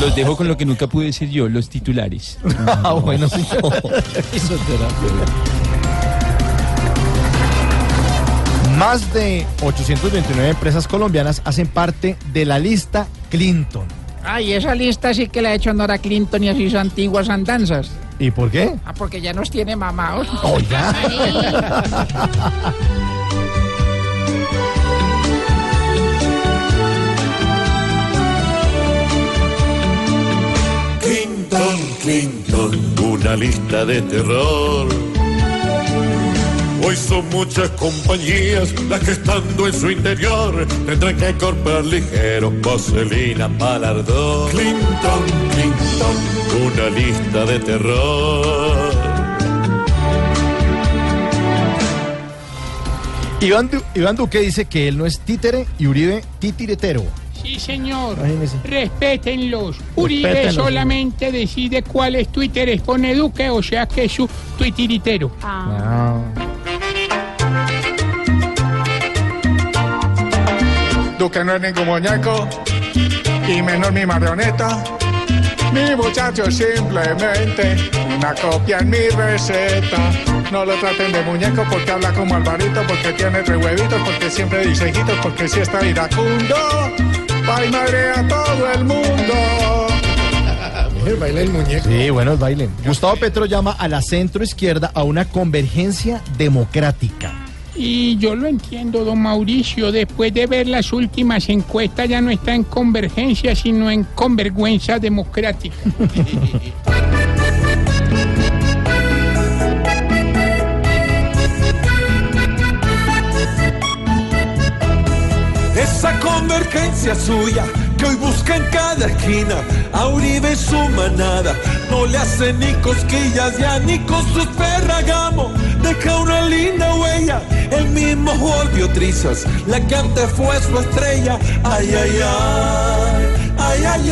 Los dejo con lo que nunca pude decir yo, los titulares. Ah, bueno, sí. Más de 829 empresas colombianas hacen parte de la lista Clinton. Ay, esa lista sí que le ha hecho honor a Clinton y a sus antiguas andanzas. ¿Y por qué? Ah, porque ya nos tiene mamados. Oiga. Clinton, Clinton, una lista de terror. Hoy son muchas compañías las que estando en su interior tendrán que comprar ligero vaselina para ardor. Clinton, Clinton, una lista de terror. Iván, Iván Duque dice que él no es títere y Uribe titiretero. Sí, señor. Imagínese. Respétenlos. Uribe Respétenlos, solamente decide cuáles twitteres pone Duque, o sea que es su tuitiritero. Ah. Duque no es ningún muñeco y menos mi marioneta. Mi muchacho es simplemente una copia en mi receta. No lo traten de muñeco porque habla como Alvarito, porque tiene tres huevitos, porque siempre dice hijitos, porque si está iracundo. Pa' y madre a todo el mundo. baila el muñeco. Sí, bueno, el baile. Gustavo Petro llama a la centro izquierda a una convergencia democrática. Y yo lo entiendo, don Mauricio. Después de ver las últimas encuestas, ya no está en convergencia, sino en convergüenza democrática. suya que hoy busca en cada esquina a Uribe y su manada. No le hace ni cosquillas ya ni con sus ferragamo. Deja una linda huella, el mismo volvió trizas, la que antes fue su estrella. Ay, ay, ay, ay, ay,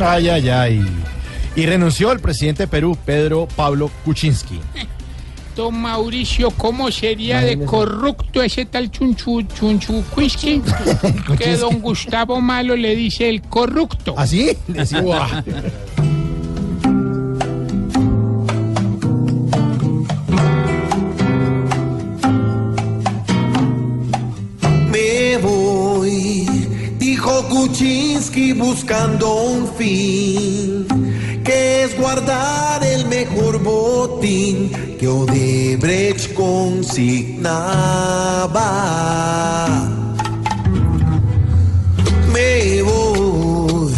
Ay, ay, ay. Y renunció el presidente de Perú, Pedro Pablo Kuczynski. Don Mauricio, ¿cómo sería de corrupto ese tal chunchu, chunchu Quisqui? Que don Gustavo Malo le dice el corrupto. ¿Así? Así. dijo Kuczynski buscando un fin, que es guardar el mejor botín que Odebrecht consignaba. Me voy,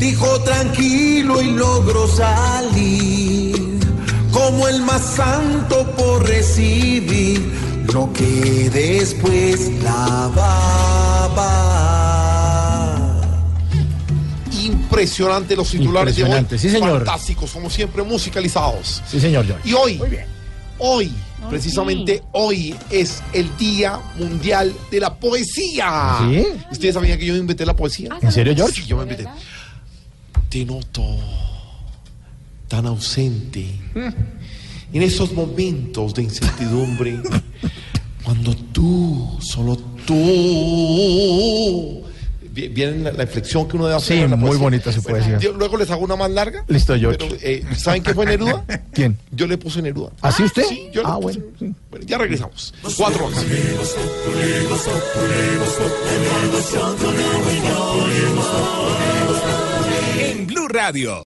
dijo tranquilo y logró salir, como el más santo por recibir lo que después lavaba. Impresionante los titulares de Impresionante, hoy. sí, señor. Fantásticos, como siempre, musicalizados. Sí, señor George. Y hoy, hoy, precisamente hoy es el Día Mundial de la Poesía. ¿Sí? ¿Ustedes sabían que yo inventé la poesía? ¿En serio, George? Sí, yo me inventé. Te noto tan ausente en esos momentos de incertidumbre, cuando tú, solo tú. Vi- Viene la, la inflexión que uno debe hacer. Sí, la muy poesía. bonita Bueno, poesía. yo luego les hago una más larga. Listo, George. Pero, eh, ¿Saben qué fue Neruda? ¿Quién? Yo le puse Neruda. ¿Así usted? Sí, yo le ah, puse bueno. sí. Bueno, ya regresamos. Cuatro horas. En Blue Radio.